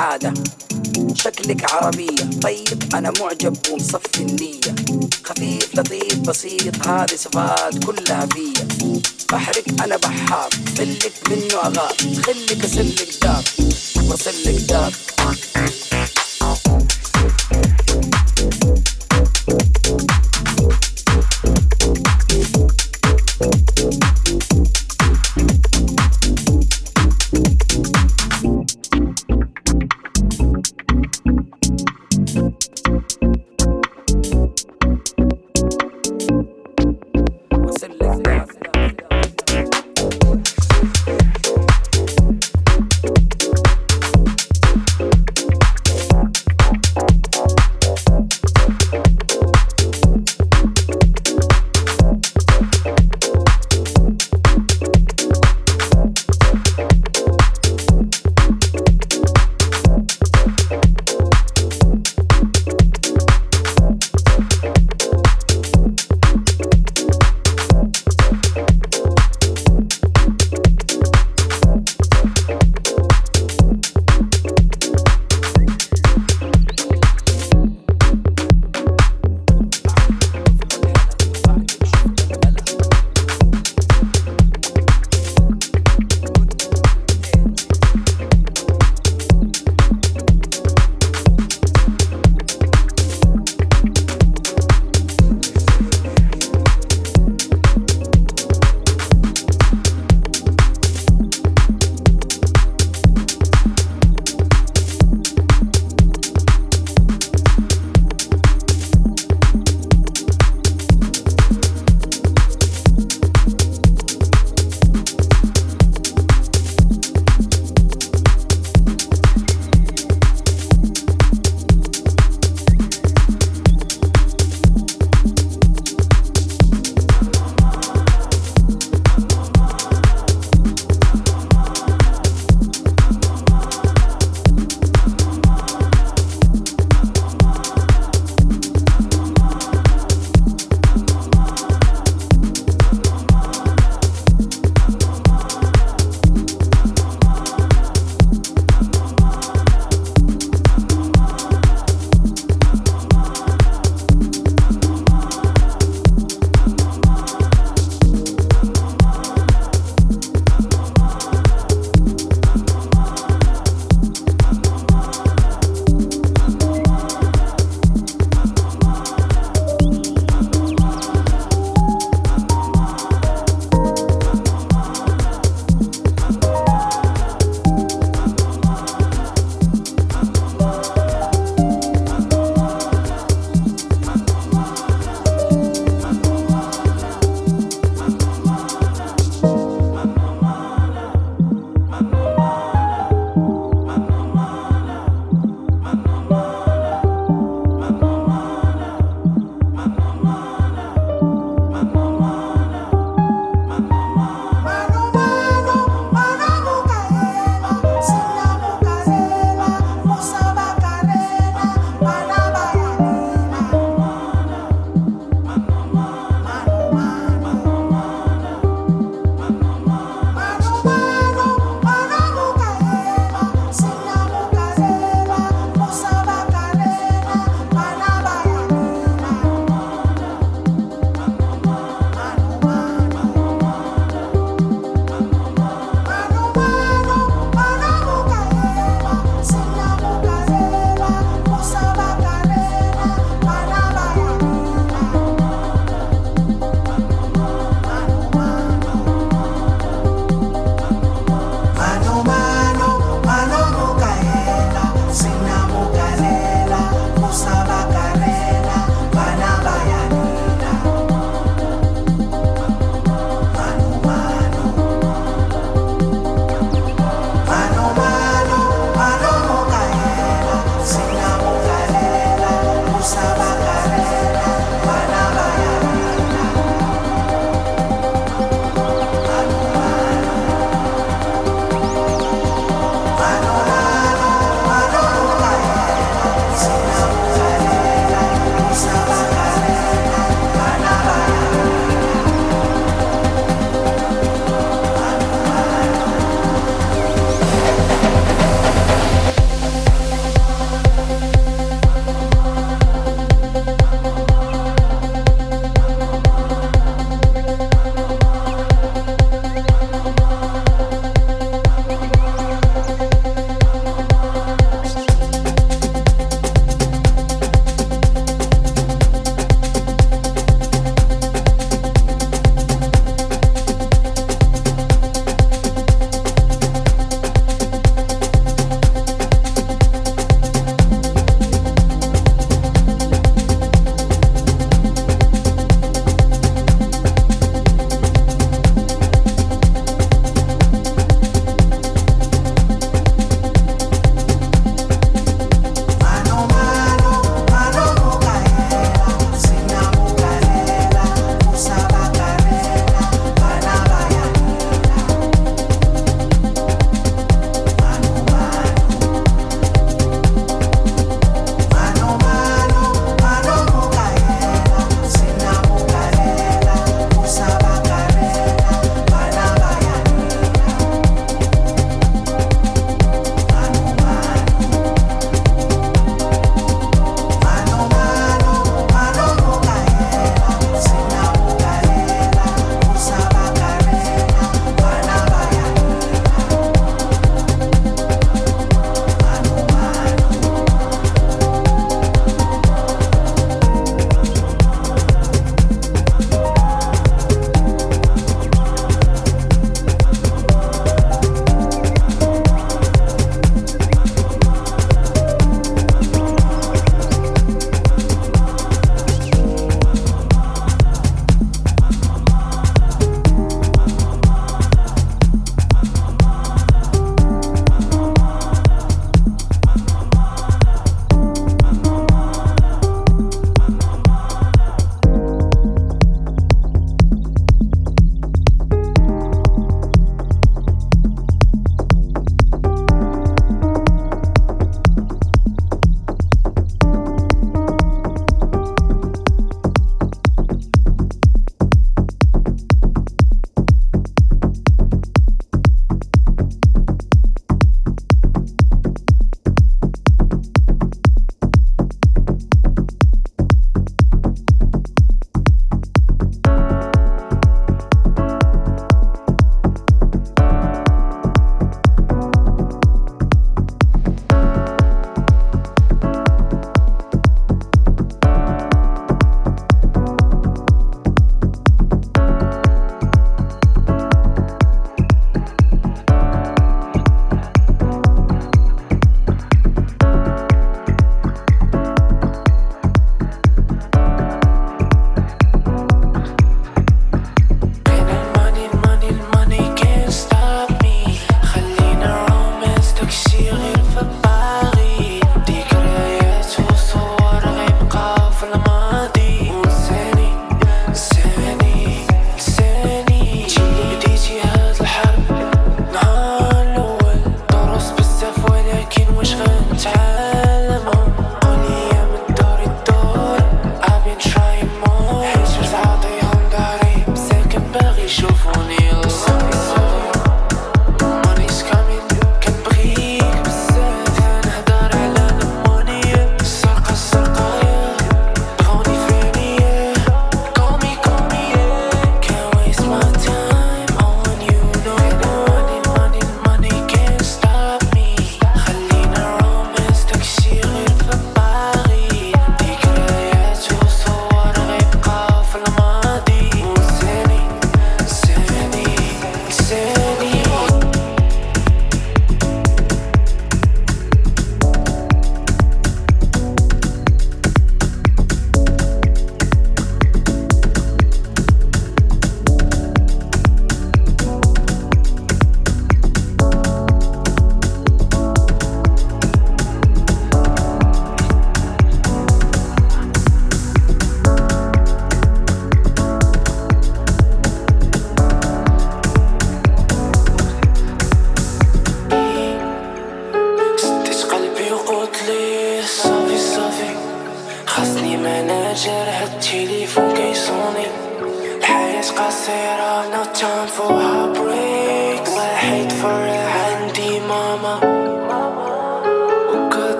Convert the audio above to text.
عادة. شكلك عربية. طيب أنا معجب ومصفي النية. خفيف لطيف بسيط هذه صفات كلها فيا. بحرك أنا بحار. خلك منه أغار. خلك أسلك دار. وأسلك دار.